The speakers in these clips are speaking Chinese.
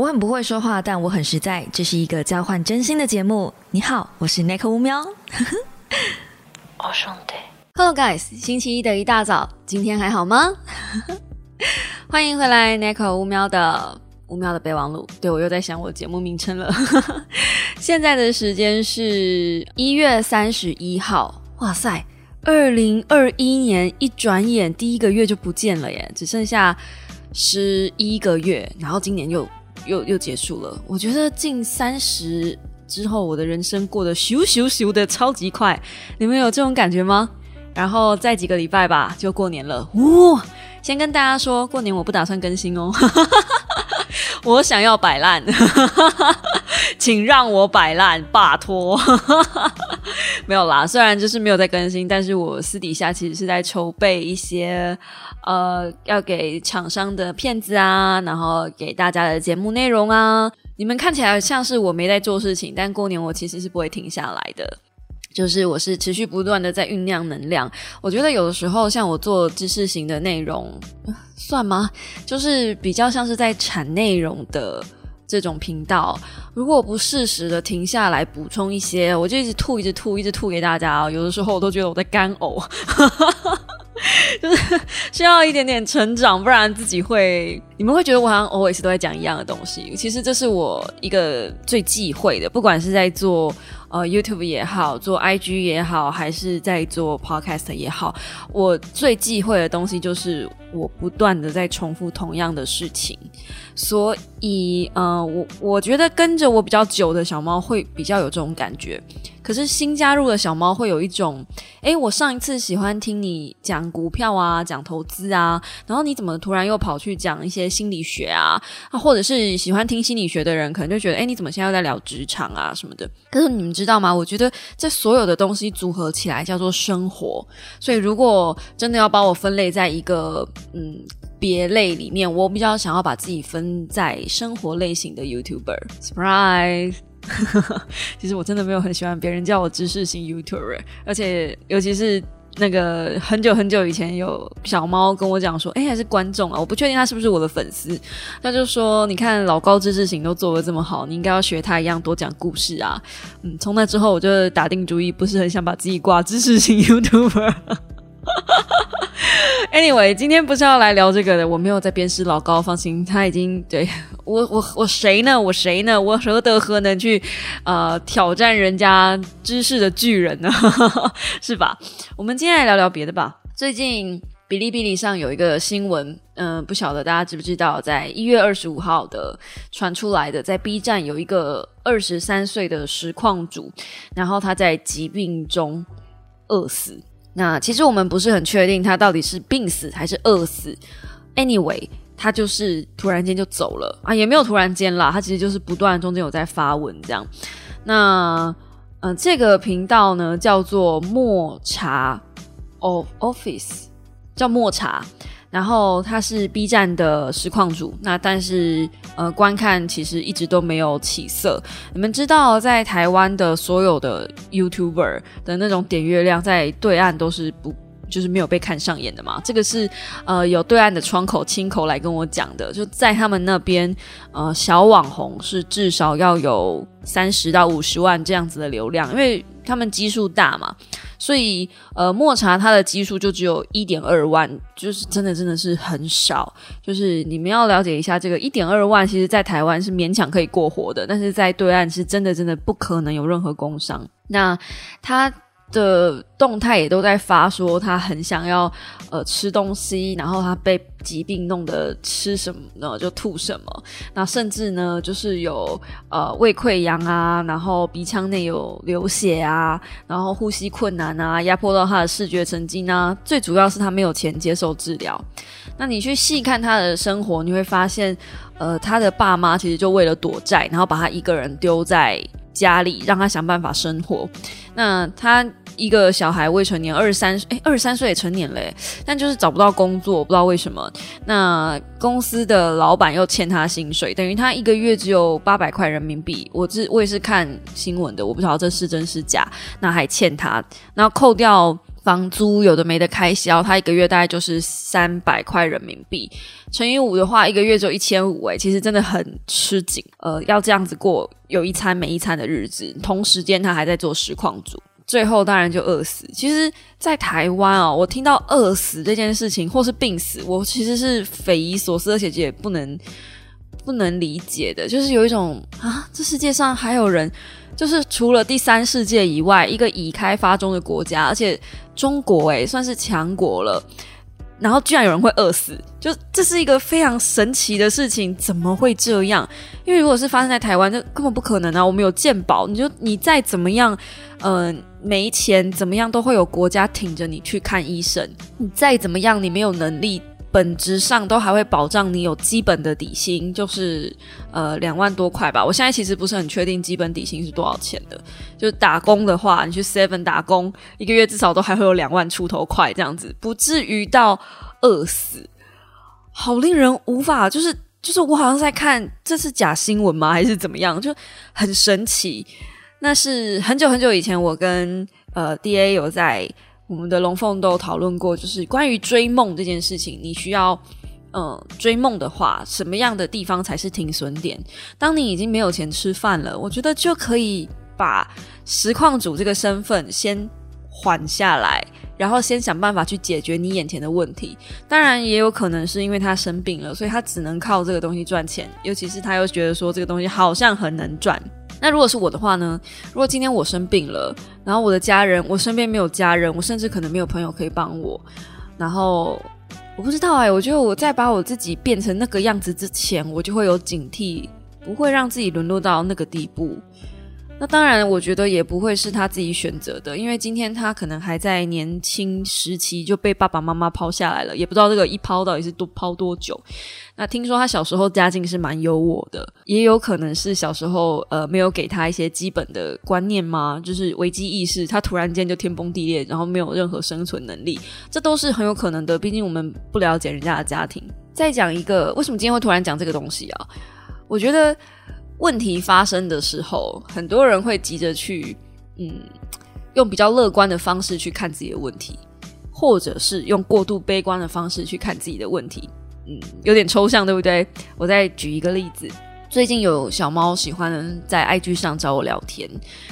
我很不会说话，但我很实在。这是一个交换真心的节目。你好，我是 Nick 乌喵。哦兄弟，Hello guys，星期一的一大早，今天还好吗？欢迎回来，Nick 乌喵的乌喵的备忘录。对我又在想我节目名称了。现在的时间是一月三十一号。哇塞，二零二一年一转眼第一个月就不见了耶，只剩下。十一个月，然后今年又又又结束了。我觉得近三十之后，我的人生过得咻咻咻的超级快。你们有这种感觉吗？然后再几个礼拜吧，就过年了。呜！先跟大家说，过年我不打算更新哦。我想要摆烂，请让我摆烂，拜托。没有啦，虽然就是没有在更新，但是我私底下其实是在筹备一些。呃，要给厂商的片子啊，然后给大家的节目内容啊，你们看起来像是我没在做事情，但过年我其实是不会停下来的，就是我是持续不断的在酝酿能量。我觉得有的时候像我做知识型的内容，算吗？就是比较像是在产内容的这种频道，如果不适时的停下来补充一些，我就一直吐，一直吐，一直吐给大家啊。有的时候我都觉得我在干呕。就是 需要一点点成长，不然自己会，你们会觉得我好像 always 都在讲一样的东西。其实这是我一个最忌讳的，不管是在做。呃，YouTube 也好，做 IG 也好，还是在做 Podcast 也好，我最忌讳的东西就是我不断的在重复同样的事情。所以，呃，我我觉得跟着我比较久的小猫会比较有这种感觉。可是新加入的小猫会有一种，哎，我上一次喜欢听你讲股票啊，讲投资啊，然后你怎么突然又跑去讲一些心理学啊？啊，或者是喜欢听心理学的人可能就觉得，哎，你怎么现在又在聊职场啊什么的？可是你们。知道吗？我觉得这所有的东西组合起来叫做生活。所以，如果真的要把我分类在一个嗯别类里面，我比较想要把自己分在生活类型的 YouTuber。Surprise！其实我真的没有很喜欢别人叫我知识型 YouTuber，而且尤其是。那个很久很久以前有小猫跟我讲说，哎，还是观众啊，我不确定他是不是我的粉丝。他就说，你看老高知识型都做的这么好，你应该要学他一样多讲故事啊。嗯，从那之后我就打定主意，不是很想把自己挂知识型 YouTuber。Anyway，今天不是要来聊这个的，我没有在鞭尸老高，放心，他已经对 我我我谁呢？我谁呢？我何德何能去呃挑战人家知识的巨人呢？是吧？我们今天来聊聊别的吧。最近哔哩哔哩上有一个新闻，嗯，不晓得大家知不知道，在一月二十五号的传出来的，在 B 站有一个二十三岁的实况主，然后他在疾病中饿死。那其实我们不是很确定他到底是病死还是饿死。Anyway，他就是突然间就走了啊，也没有突然间啦，他其实就是不断中间有在发文这样。那嗯，这个频道呢叫做抹茶 of Office，叫抹茶。然后他是 B 站的实况主，那但是呃观看其实一直都没有起色。你们知道，在台湾的所有的 YouTuber 的那种点阅量，在对岸都是不就是没有被看上眼的吗？这个是呃有对岸的窗口亲口来跟我讲的，就在他们那边呃小网红是至少要有三十到五十万这样子的流量，因为他们基数大嘛。所以，呃，抹茶它的基数就只有一点二万，就是真的真的是很少。就是你们要了解一下，这个一点二万，其实在台湾是勉强可以过活的，但是在对岸是真的真的不可能有任何工伤。那它。的动态也都在发，说他很想要呃吃东西，然后他被疾病弄得吃什么呢就吐什么，那甚至呢就是有呃胃溃疡啊，然后鼻腔内有流血啊，然后呼吸困难啊，压迫到他的视觉神经啊，最主要是他没有钱接受治疗。那你去细看他的生活，你会发现，呃，他的爸妈其实就为了躲债，然后把他一个人丢在家里，让他想办法生活。那他。一个小孩未成年，二十三哎，二十三岁也成年嘞，但就是找不到工作，不知道为什么。那公司的老板又欠他薪水，等于他一个月只有八百块人民币。我这我也是看新闻的，我不知道这是真是假。那还欠他，那扣掉房租有的没的开销，他一个月大概就是三百块人民币，乘以五的话，一个月就一千五，哎，其实真的很吃紧。呃，要这样子过有一餐没一餐的日子，同时间他还在做实况组，最后当然就饿死。其实，在台湾啊，我听到饿死这件事情或是病死，我其实是匪夷所思，而且也不能不能理解的，就是有一种啊，这世界上还有人。就是除了第三世界以外，一个已开发中的国家，而且中国诶算是强国了，然后居然有人会饿死，就这是一个非常神奇的事情，怎么会这样？因为如果是发生在台湾，就根本不可能啊！我们有健保，你就你再怎么样，嗯，没钱怎么样，都会有国家挺着你去看医生。你再怎么样，你没有能力。本质上都还会保障你有基本的底薪，就是呃两万多块吧。我现在其实不是很确定基本底薪是多少钱的。就是打工的话，你去 Seven 打工，一个月至少都还会有两万出头块这样子，不至于到饿死。好令人无法，就是就是我好像在看这是假新闻吗，还是怎么样？就很神奇。那是很久很久以前，我跟呃 DA 有在。我们的龙凤都讨论过，就是关于追梦这件事情，你需要，嗯，追梦的话，什么样的地方才是停损点？当你已经没有钱吃饭了，我觉得就可以把实况主这个身份先缓下来，然后先想办法去解决你眼前的问题。当然，也有可能是因为他生病了，所以他只能靠这个东西赚钱，尤其是他又觉得说这个东西好像很能赚。那如果是我的话呢？如果今天我生病了，然后我的家人，我身边没有家人，我甚至可能没有朋友可以帮我，然后我不知道哎，我觉得我在把我自己变成那个样子之前，我就会有警惕，不会让自己沦落到那个地步。那当然，我觉得也不会是他自己选择的，因为今天他可能还在年轻时期就被爸爸妈妈抛下来了，也不知道这个一抛到底是多抛多久。那听说他小时候家境是蛮优渥的，也有可能是小时候呃没有给他一些基本的观念吗？就是危机意识，他突然间就天崩地裂，然后没有任何生存能力，这都是很有可能的。毕竟我们不了解人家的家庭。再讲一个，为什么今天会突然讲这个东西啊？我觉得。问题发生的时候，很多人会急着去，嗯，用比较乐观的方式去看自己的问题，或者是用过度悲观的方式去看自己的问题，嗯，有点抽象，对不对？我再举一个例子。最近有小猫喜欢在 IG 上找我聊天，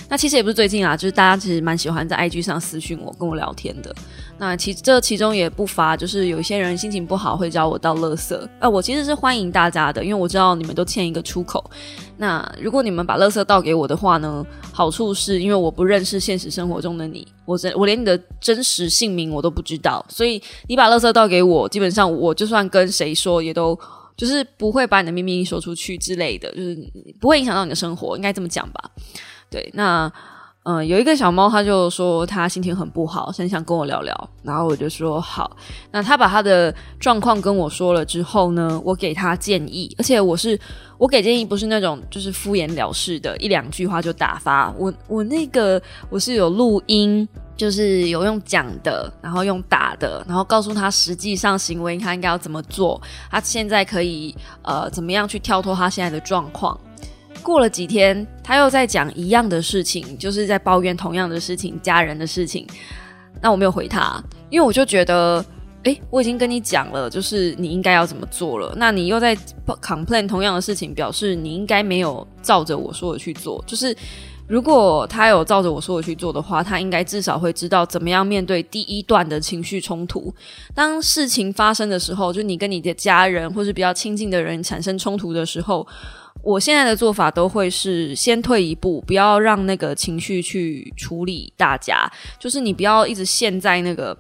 那其实也不是最近啊，就是大家其实蛮喜欢在 IG 上私讯我跟我聊天的。那其这其中也不乏就是有一些人心情不好会找我倒垃圾，呃，我其实是欢迎大家的，因为我知道你们都欠一个出口。那如果你们把垃圾倒给我的话呢，好处是因为我不认识现实生活中的你，我真我连你的真实姓名我都不知道，所以你把垃圾倒给我，基本上我就算跟谁说也都。就是不会把你的秘密说出去之类的，就是不会影响到你的生活，应该这么讲吧？对，那嗯，有一个小猫，它就说它心情很不好，很想跟我聊聊，然后我就说好。那他把他的状况跟我说了之后呢，我给他建议，而且我是我给建议不是那种就是敷衍了事的，一两句话就打发。我我那个我是有录音。就是有用讲的，然后用打的，然后告诉他实际上行为他应该要怎么做，他现在可以呃怎么样去跳脱他现在的状况。过了几天，他又在讲一样的事情，就是在抱怨同样的事情，家人的事情。那我没有回他，因为我就觉得，诶，我已经跟你讲了，就是你应该要怎么做了。那你又在 complain 同样的事情，表示你应该没有照着我说的去做，就是。如果他有照着我说的去做的话，他应该至少会知道怎么样面对第一段的情绪冲突。当事情发生的时候，就你跟你的家人或是比较亲近的人产生冲突的时候，我现在的做法都会是先退一步，不要让那个情绪去处理大家。就是你不要一直陷在那个，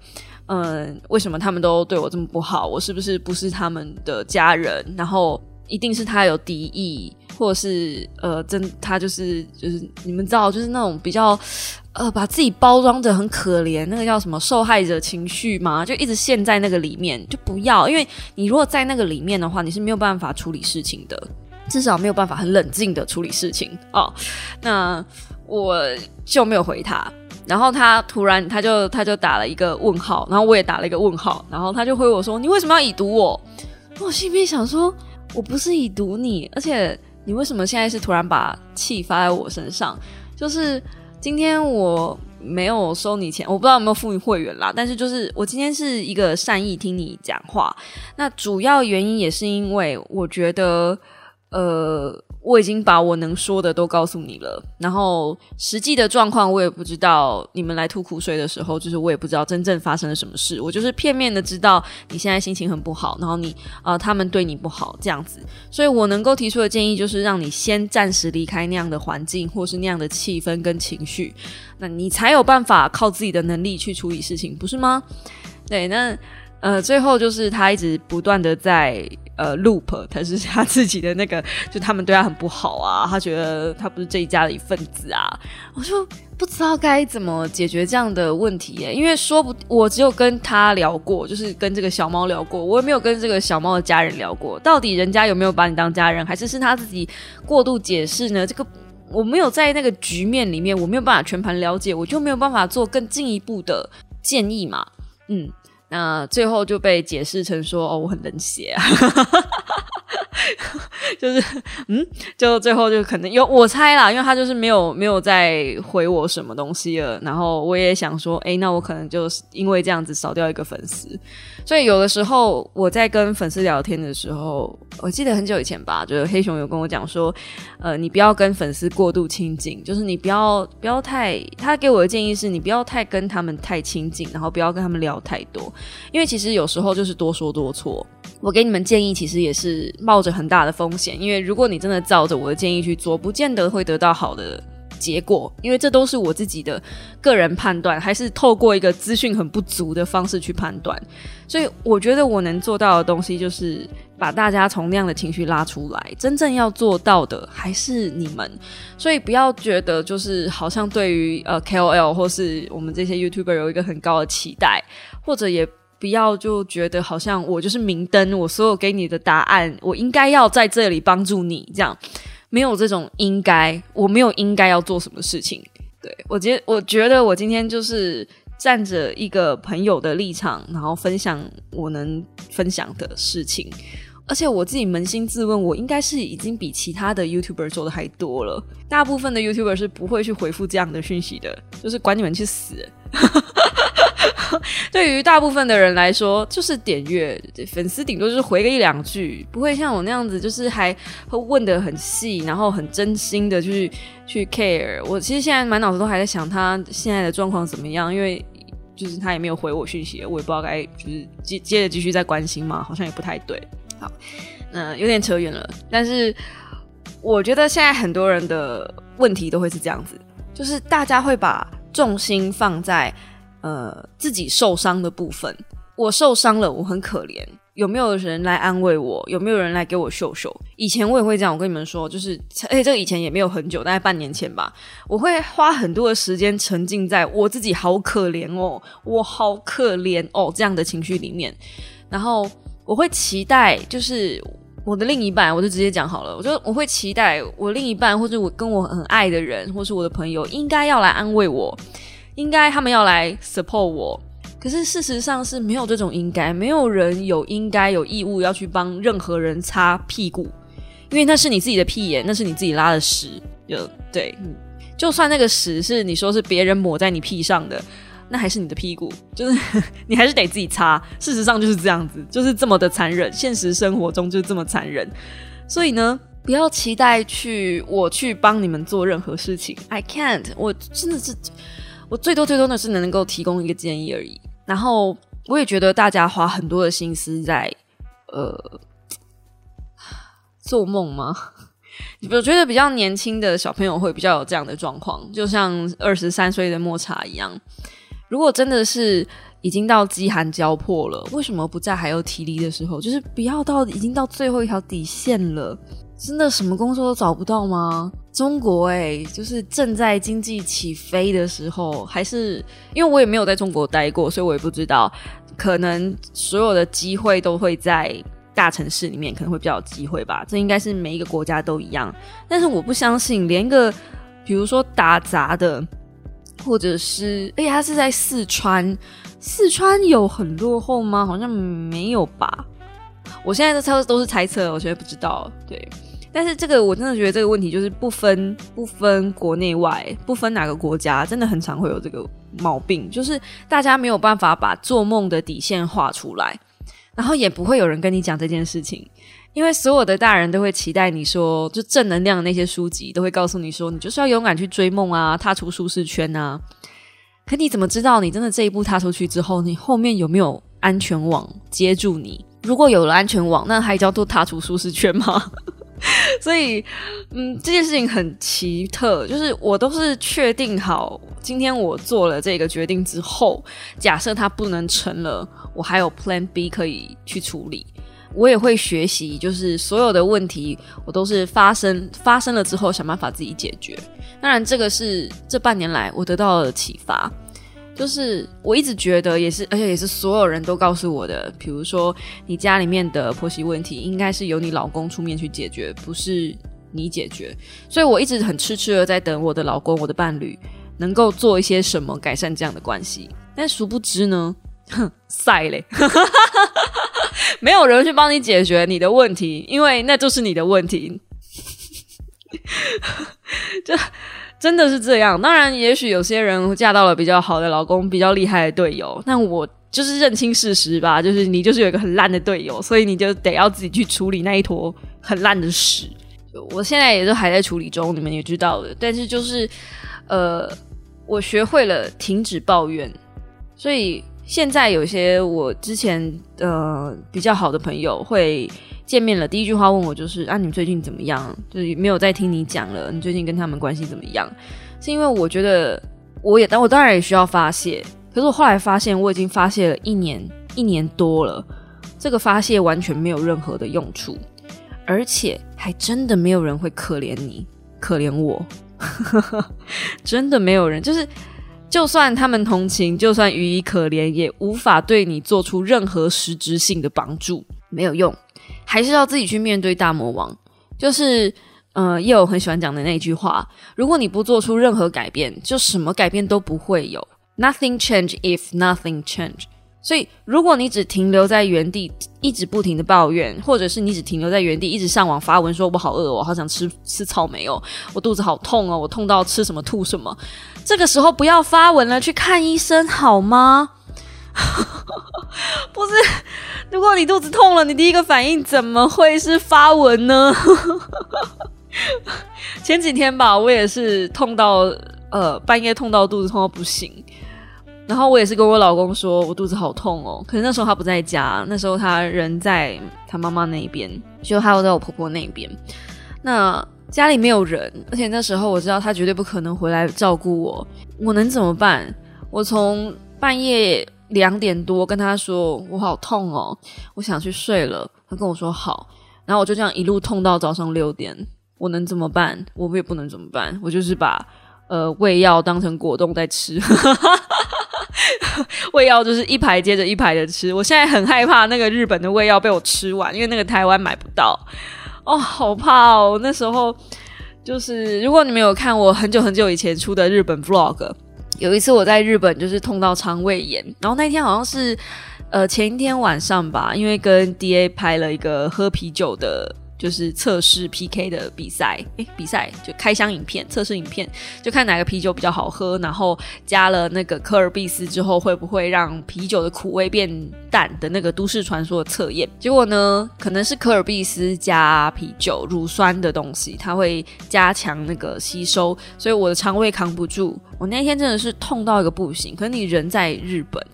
嗯，为什么他们都对我这么不好？我是不是不是他们的家人？然后一定是他有敌意。或者是呃，真他就是就是你们知道，就是那种比较呃，把自己包装的很可怜，那个叫什么受害者情绪嘛，就一直陷在那个里面，就不要，因为你如果在那个里面的话，你是没有办法处理事情的，至少没有办法很冷静的处理事情哦。那我就没有回他，然后他突然他就他就打了一个问号，然后我也打了一个问号，然后他就回我说：“你为什么要已读我？”我心里面想说：“我不是已读你，而且。”你为什么现在是突然把气发在我身上？就是今天我没有收你钱，我不知道有没有付你会员啦。但是就是我今天是一个善意听你讲话，那主要原因也是因为我觉得，呃。我已经把我能说的都告诉你了，然后实际的状况我也不知道。你们来吐苦水的时候，就是我也不知道真正发生了什么事。我就是片面的知道你现在心情很不好，然后你呃他们对你不好这样子。所以我能够提出的建议就是让你先暂时离开那样的环境，或是那样的气氛跟情绪，那你才有办法靠自己的能力去处理事情，不是吗？对，那呃最后就是他一直不断的在。呃，loop，他是他自己的那个，就他们对他很不好啊，他觉得他不是这一家的一份子啊，我就不知道该怎么解决这样的问题耶，因为说不，我只有跟他聊过，就是跟这个小猫聊过，我也没有跟这个小猫的家人聊过，到底人家有没有把你当家人，还是是他自己过度解释呢？这个我没有在那个局面里面，我没有办法全盘了解，我就没有办法做更进一步的建议嘛，嗯。那最后就被解释成说：“哦，我很冷血啊。”就是嗯，就最后就可能有我猜啦，因为他就是没有没有再回我什么东西了。然后我也想说，哎，那我可能就是因为这样子少掉一个粉丝。所以有的时候我在跟粉丝聊天的时候，我记得很久以前吧，就是黑熊有跟我讲说，呃，你不要跟粉丝过度亲近，就是你不要不要太，他给我的建议是你不要太跟他们太亲近，然后不要跟他们聊太多，因为其实有时候就是多说多错。我给你们建议，其实也是冒着很大的风险，因为如果你真的照着我的建议去做，不见得会得到好的结果，因为这都是我自己的个人判断，还是透过一个资讯很不足的方式去判断。所以我觉得我能做到的东西，就是把大家从那样的情绪拉出来。真正要做到的还是你们，所以不要觉得就是好像对于呃 KOL 或是我们这些 YouTuber 有一个很高的期待，或者也。不要就觉得好像我就是明灯，我所有给你的答案，我应该要在这里帮助你，这样没有这种应该，我没有应该要做什么事情。对我觉我觉得我今天就是站着一个朋友的立场，然后分享我能分享的事情，而且我自己扪心自问，我应该是已经比其他的 YouTuber 做的还多了。大部分的 YouTuber 是不会去回复这样的讯息的，就是管你们去死。对于大部分的人来说，就是点阅粉丝顶多就是回个一两句，不会像我那样子，就是还会问的很细，然后很真心的去去 care。我其实现在满脑子都还在想他现在的状况怎么样，因为就是他也没有回我讯息，我也不知道该就是接接着继续再关心嘛，好像也不太对。好，那有点扯远了，但是我觉得现在很多人的问题都会是这样子，就是大家会把重心放在。呃，自己受伤的部分，我受伤了，我很可怜。有没有人来安慰我？有没有人来给我秀秀？以前我也会这样，我跟你们说，就是，哎，这个以前也没有很久，大概半年前吧。我会花很多的时间沉浸在我自己好可怜哦，我好可怜哦这样的情绪里面。然后我会期待，就是我的另一半，我就直接讲好了，我就我会期待我另一半，或者我跟我很爱的人，或是我的朋友，应该要来安慰我。应该他们要来 support 我，可是事实上是没有这种应该，没有人有应该有义务要去帮任何人擦屁股，因为那是你自己的屁眼，那是你自己拉的屎，就对，就算那个屎是你说是别人抹在你屁上的，那还是你的屁股，就是 你还是得自己擦。事实上就是这样子，就是这么的残忍，现实生活中就是这么残忍。所以呢，不要期待去我去帮你们做任何事情，I can't，我真的是。我最多最多的是能够提供一个建议而已，然后我也觉得大家花很多的心思在呃 做梦吗？我觉得比较年轻的小朋友会比较有这样的状况，就像二十三岁的莫茶一样。如果真的是已经到饥寒交迫了，为什么不在还有体力的时候，就是不要到已经到最后一条底线了？真的什么工作都找不到吗？中国哎，就是正在经济起飞的时候，还是因为我也没有在中国待过，所以我也不知道，可能所有的机会都会在大城市里面，可能会比较有机会吧。这应该是每一个国家都一样，但是我不相信，连一个比如说打杂的，或者是哎，他是在四川，四川有很落后吗？好像没有吧。我现在的猜都是猜测，我现在不知道。对。但是这个我真的觉得这个问题就是不分不分国内外，不分哪个国家，真的很常会有这个毛病，就是大家没有办法把做梦的底线画出来，然后也不会有人跟你讲这件事情，因为所有的大人都会期待你说，就正能量的那些书籍都会告诉你说，你就是要勇敢去追梦啊，踏出舒适圈啊。可你怎么知道你真的这一步踏出去之后，你后面有没有安全网接住你？如果有了安全网，那还叫做踏出舒适圈吗？所以，嗯，这件事情很奇特，就是我都是确定好，今天我做了这个决定之后，假设它不能成了，我还有 Plan B 可以去处理。我也会学习，就是所有的问题，我都是发生发生了之后，想办法自己解决。当然，这个是这半年来我得到的启发，就是我一直觉得也是，而且也是所有人都告诉我的。比如说，你家里面的婆媳问题，应该是由你老公出面去解决，不是你解决。所以我一直很痴痴的在等我的老公、我的伴侣能够做一些什么改善这样的关系。但殊不知呢，哼，晒嘞，没有人去帮你解决你的问题，因为那就是你的问题。就真的是这样。当然，也许有些人嫁到了比较好的老公，比较厉害的队友。但我就是认清事实吧，就是你就是有一个很烂的队友，所以你就得要自己去处理那一坨很烂的屎。我现在也都还在处理中，你们也知道的。但是就是呃，我学会了停止抱怨，所以现在有些我之前呃比较好的朋友会。见面了，第一句话问我就是啊，你最近怎么样？就是没有再听你讲了，你最近跟他们关系怎么样？是因为我觉得我也，但我当然也需要发泄。可是我后来发现，我已经发泄了一年一年多了，这个发泄完全没有任何的用处，而且还真的没有人会可怜你，可怜我，真的没有人。就是就算他们同情，就算予以可怜，也无法对你做出任何实质性的帮助，没有用。还是要自己去面对大魔王，就是呃，叶友很喜欢讲的那句话：如果你不做出任何改变，就什么改变都不会有。Nothing change if nothing change。所以，如果你只停留在原地，一直不停的抱怨，或者是你只停留在原地，一直上网发文说“我好饿，我好想吃吃草莓哦，我肚子好痛哦，我痛到吃什么吐什么”，这个时候不要发文了，去看医生好吗？不是，如果你肚子痛了，你第一个反应怎么会是发文呢？前几天吧，我也是痛到呃半夜痛到肚子痛到不行，然后我也是跟我老公说，我肚子好痛哦。可是那时候他不在家，那时候他人在他妈妈那边，就还有在我婆婆那边。那家里没有人，而且那时候我知道他绝对不可能回来照顾我，我能怎么办？我从半夜。两点多跟他说我好痛哦，我想去睡了。他跟我说好，然后我就这样一路痛到早上六点。我能怎么办？我也不能怎么办。我就是把呃胃药当成果冻在吃，胃药就是一排接着一排的吃。我现在很害怕那个日本的胃药被我吃完，因为那个台湾买不到。哦，好怕哦！那时候就是如果你们有看我很久很久以前出的日本 vlog。有一次我在日本就是痛到肠胃炎，然后那天好像是呃前一天晚上吧，因为跟 D A 拍了一个喝啤酒的，就是测试 P K 的比赛，诶，比赛就开箱影片测试影片，就看哪个啤酒比较好喝，然后加了那个科尔必斯之后会不会让啤酒的苦味变淡的那个都市传说的测验。结果呢，可能是科尔必斯加啤酒乳酸的东西，它会加强那个吸收，所以我的肠胃扛不住。我那天真的是痛到一个不行，可是你人在日本，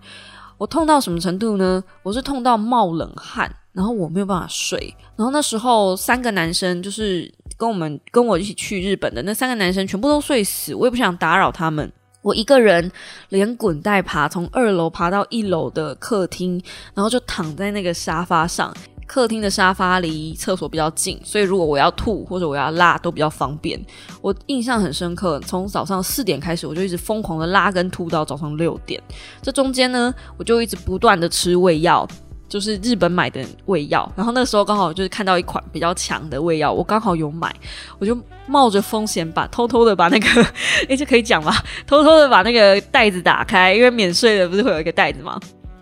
我痛到什么程度呢？我是痛到冒冷汗，然后我没有办法睡。然后那时候三个男生就是跟我们跟我一起去日本的那三个男生全部都睡死，我也不想打扰他们。我一个人连滚带爬从二楼爬到一楼的客厅，然后就躺在那个沙发上。客厅的沙发离厕所比较近，所以如果我要吐或者我要拉都比较方便。我印象很深刻，从早上四点开始，我就一直疯狂的拉跟吐到早上六点。这中间呢，我就一直不断的吃胃药，就是日本买的胃药。然后那时候刚好就是看到一款比较强的胃药，我刚好有买，我就冒着风险把偷偷的把那个，哎，这可以讲吗？偷偷的把那个袋子打开，因为免税的不是会有一个袋子吗？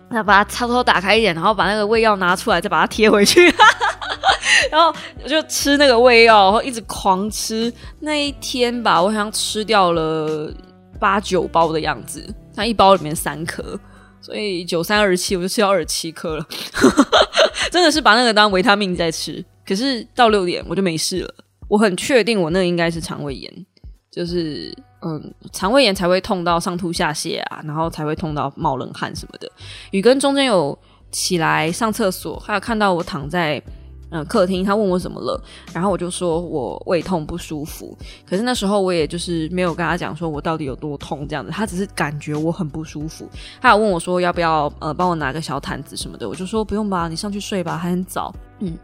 那把它偷偷打开一点，然后把那个胃药拿出来，再把它贴回去。然后我就吃那个胃药，然后一直狂吃。那一天吧，我好像吃掉了八九包的样子，它一包里面三颗，所以九三二十七，我就吃掉二十七颗了。真的是把那个当维他命在吃。可是到六点我就没事了，我很确定我那应该是肠胃炎，就是嗯，肠胃炎才会痛到上吐下泻啊，然后才会痛到冒冷汗什么的。雨根中间有起来上厕所，还有看到我躺在嗯客厅，他问我怎么了，然后我就说我胃痛不舒服。可是那时候我也就是没有跟他讲说我到底有多痛这样子，他只是感觉我很不舒服。他有问我说要不要呃帮我拿个小毯子什么的，我就说不用吧，你上去睡吧，还很早。嗯。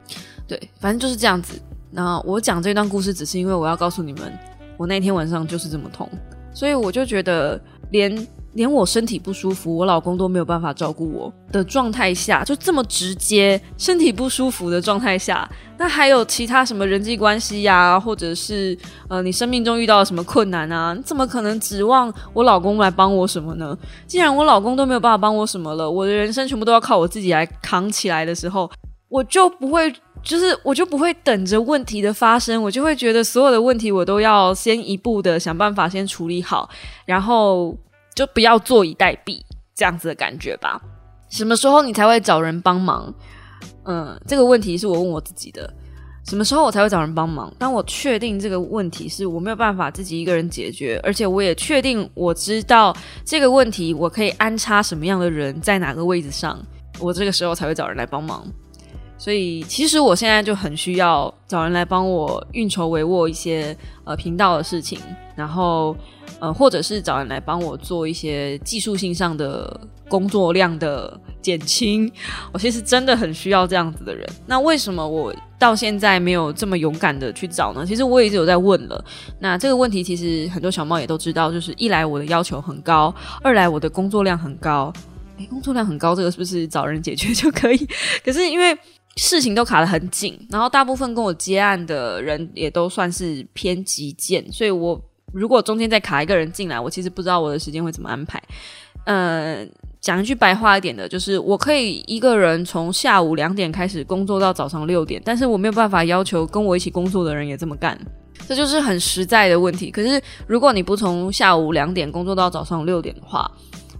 对，反正就是这样子。那我讲这段故事，只是因为我要告诉你们，我那天晚上就是这么痛，所以我就觉得，连连我身体不舒服，我老公都没有办法照顾我的状态下，就这么直接，身体不舒服的状态下，那还有其他什么人际关系呀，或者是呃，你生命中遇到了什么困难啊？你怎么可能指望我老公来帮我什么呢？既然我老公都没有办法帮我什么了，我的人生全部都要靠我自己来扛起来的时候，我就不会。就是我就不会等着问题的发生，我就会觉得所有的问题我都要先一步的想办法先处理好，然后就不要坐以待毙这样子的感觉吧。什么时候你才会找人帮忙？嗯，这个问题是我问我自己的。什么时候我才会找人帮忙？当我确定这个问题是我没有办法自己一个人解决，而且我也确定我知道这个问题我可以安插什么样的人在哪个位置上，我这个时候才会找人来帮忙。所以，其实我现在就很需要找人来帮我运筹帷幄一些呃频道的事情，然后呃，或者是找人来帮我做一些技术性上的工作量的减轻。我其实真的很需要这样子的人。那为什么我到现在没有这么勇敢的去找呢？其实我一直有在问了。那这个问题其实很多小猫也都知道，就是一来我的要求很高，二来我的工作量很高。诶，工作量很高，这个是不是找人解决就可以？可是因为事情都卡得很紧，然后大部分跟我接案的人也都算是偏极简，所以我如果中间再卡一个人进来，我其实不知道我的时间会怎么安排。嗯，讲一句白话一点的，就是我可以一个人从下午两点开始工作到早上六点，但是我没有办法要求跟我一起工作的人也这么干，这就是很实在的问题。可是如果你不从下午两点工作到早上六点的话，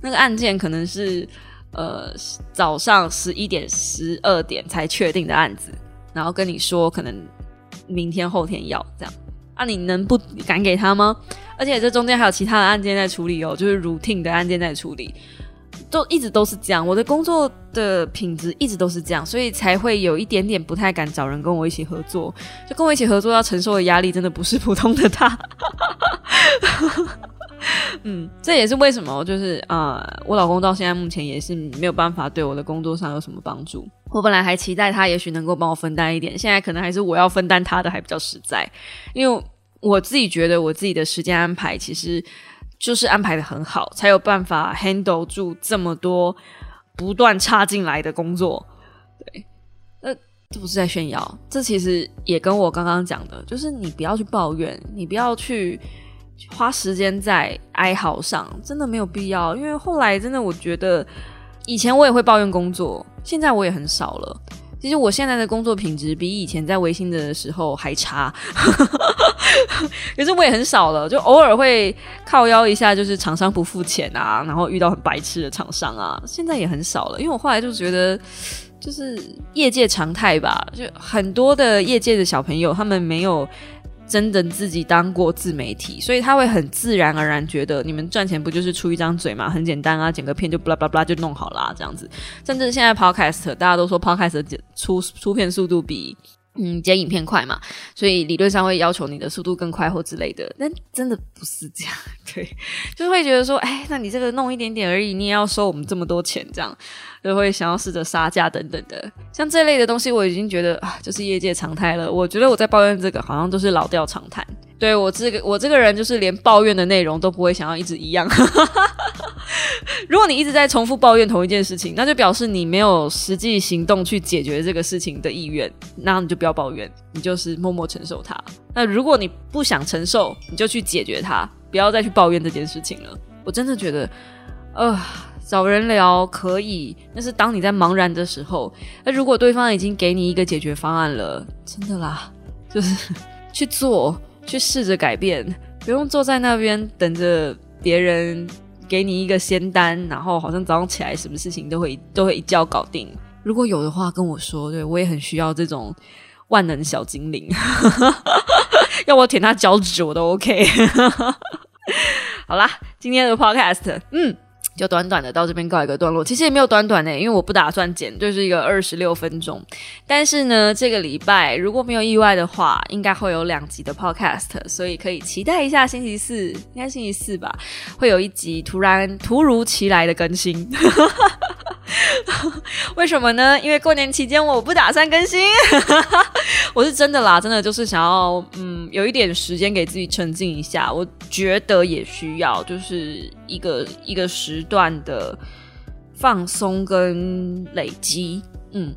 那个案件可能是。呃，早上十一点、十二点才确定的案子，然后跟你说可能明天、后天要这样，啊，你能不敢给他吗？而且这中间还有其他的案件在处理哦，就是 routine 的案件在处理，都一直都是这样。我的工作的品质一直都是这样，所以才会有一点点不太敢找人跟我一起合作。就跟我一起合作要承受的压力，真的不是普通的大。嗯，这也是为什么，就是啊，我老公到现在目前也是没有办法对我的工作上有什么帮助。我本来还期待他也许能够帮我分担一点，现在可能还是我要分担他的还比较实在，因为我自己觉得我自己的时间安排其实就是安排的很好，才有办法 handle 住这么多不断插进来的工作。对，那这不是在炫耀，这其实也跟我刚刚讲的，就是你不要去抱怨，你不要去。花时间在哀嚎上，真的没有必要。因为后来真的，我觉得以前我也会抱怨工作，现在我也很少了。其实我现在的工作品质比以前在微信的时候还差，可是我也很少了，就偶尔会靠腰一下，就是厂商不付钱啊，然后遇到很白痴的厂商啊，现在也很少了。因为我后来就觉得，就是业界常态吧，就很多的业界的小朋友，他们没有。真的自己当过自媒体，所以他会很自然而然觉得你们赚钱不就是出一张嘴嘛，很简单啊，剪个片就巴拉巴拉就弄好啦，这样子。甚至现在 Podcast 大家都说 Podcast 出出片速度比。嗯，剪影片快嘛，所以理论上会要求你的速度更快或之类的，但真的不是这样，对，就是会觉得说，哎，那你这个弄一点点而已，你也要收我们这么多钱，这样就会想要试着杀价等等的，像这类的东西，我已经觉得啊，就是业界常态了。我觉得我在抱怨这个，好像都是老调常谈。对我这个我这个人就是连抱怨的内容都不会想要一直一样。如果你一直在重复抱怨同一件事情，那就表示你没有实际行动去解决这个事情的意愿，那你就不要抱怨，你就是默默承受它。那如果你不想承受，你就去解决它，不要再去抱怨这件事情了。我真的觉得，呃，找人聊可以，但是当你在茫然的时候。那如果对方已经给你一个解决方案了，真的啦，就是 去做，去试着改变，不用坐在那边等着别人给你一个仙丹，然后好像早上起来什么事情都会都会一觉搞定。如果有的话，跟我说，对我也很需要这种万能小精灵，要我舔他脚趾我都 OK。好啦，今天的 Podcast，嗯。就短短的到这边告一个段落，其实也没有短短的，因为我不打算剪，就是一个二十六分钟。但是呢，这个礼拜如果没有意外的话，应该会有两集的 podcast，所以可以期待一下星期四，应该星期四吧，会有一集突然突如其来的更新。为什么呢？因为过年期间我不打算更新，我是真的啦，真的就是想要嗯有一点时间给自己沉浸一下，我觉得也需要，就是一个一个时段的放松跟累积，嗯，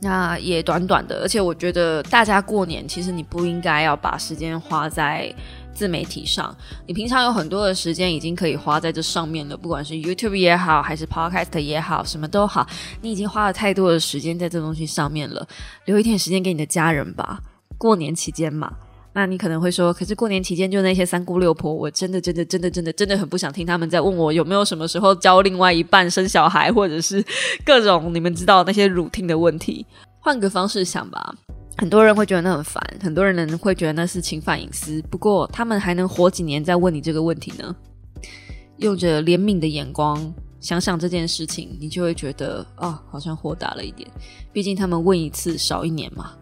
那也短短的，而且我觉得大家过年其实你不应该要把时间花在。自媒体上，你平常有很多的时间已经可以花在这上面了，不管是 YouTube 也好，还是 Podcast 也好，什么都好，你已经花了太多的时间在这东西上面了，留一点时间给你的家人吧。过年期间嘛，那你可能会说，可是过年期间就那些三姑六婆，我真的真的真的真的真的很不想听他们在问我有没有什么时候教另外一半生小孩，或者是 各种你们知道那些乳听的问题。换个方式想吧。很多人会觉得那很烦，很多人会觉得那是侵犯隐私。不过他们还能活几年再问你这个问题呢？用着怜悯的眼光想想这件事情，你就会觉得啊，好像豁达了一点。毕竟他们问一次少一年嘛。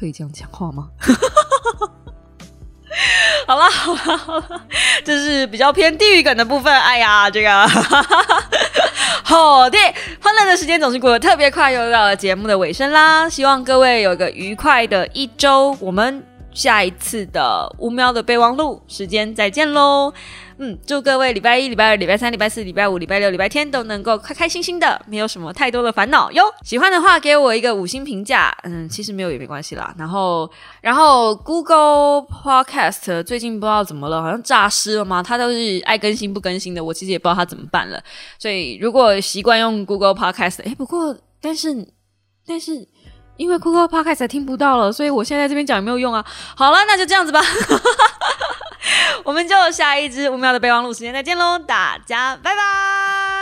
可以这样讲话吗？好了好了好了，这是比较偏地域感的部分。哎呀，这个。好的，欢乐的时间总是过得特别快，又到了节目的尾声啦。希望各位有个愉快的一周，我们下一次的五秒的备忘录时间再见喽。嗯，祝各位礼拜一、礼拜二、礼拜三、礼拜四、礼拜五、礼拜六、礼拜天都能够开开心心的，没有什么太多的烦恼哟。喜欢的话，给我一个五星评价。嗯，其实没有也没关系啦。然后，然后 Google Podcast 最近不知道怎么了，好像诈尸了吗？它都是爱更新不更新的，我其实也不知道它怎么办了。所以，如果习惯用 Google Podcast，哎，不过，但是，但是。因为 Google Podcast 听不到了，所以我现在这边讲也没有用啊。好了，那就这样子吧，我们就下一支五秒的备忘录时间再见喽，大家拜拜。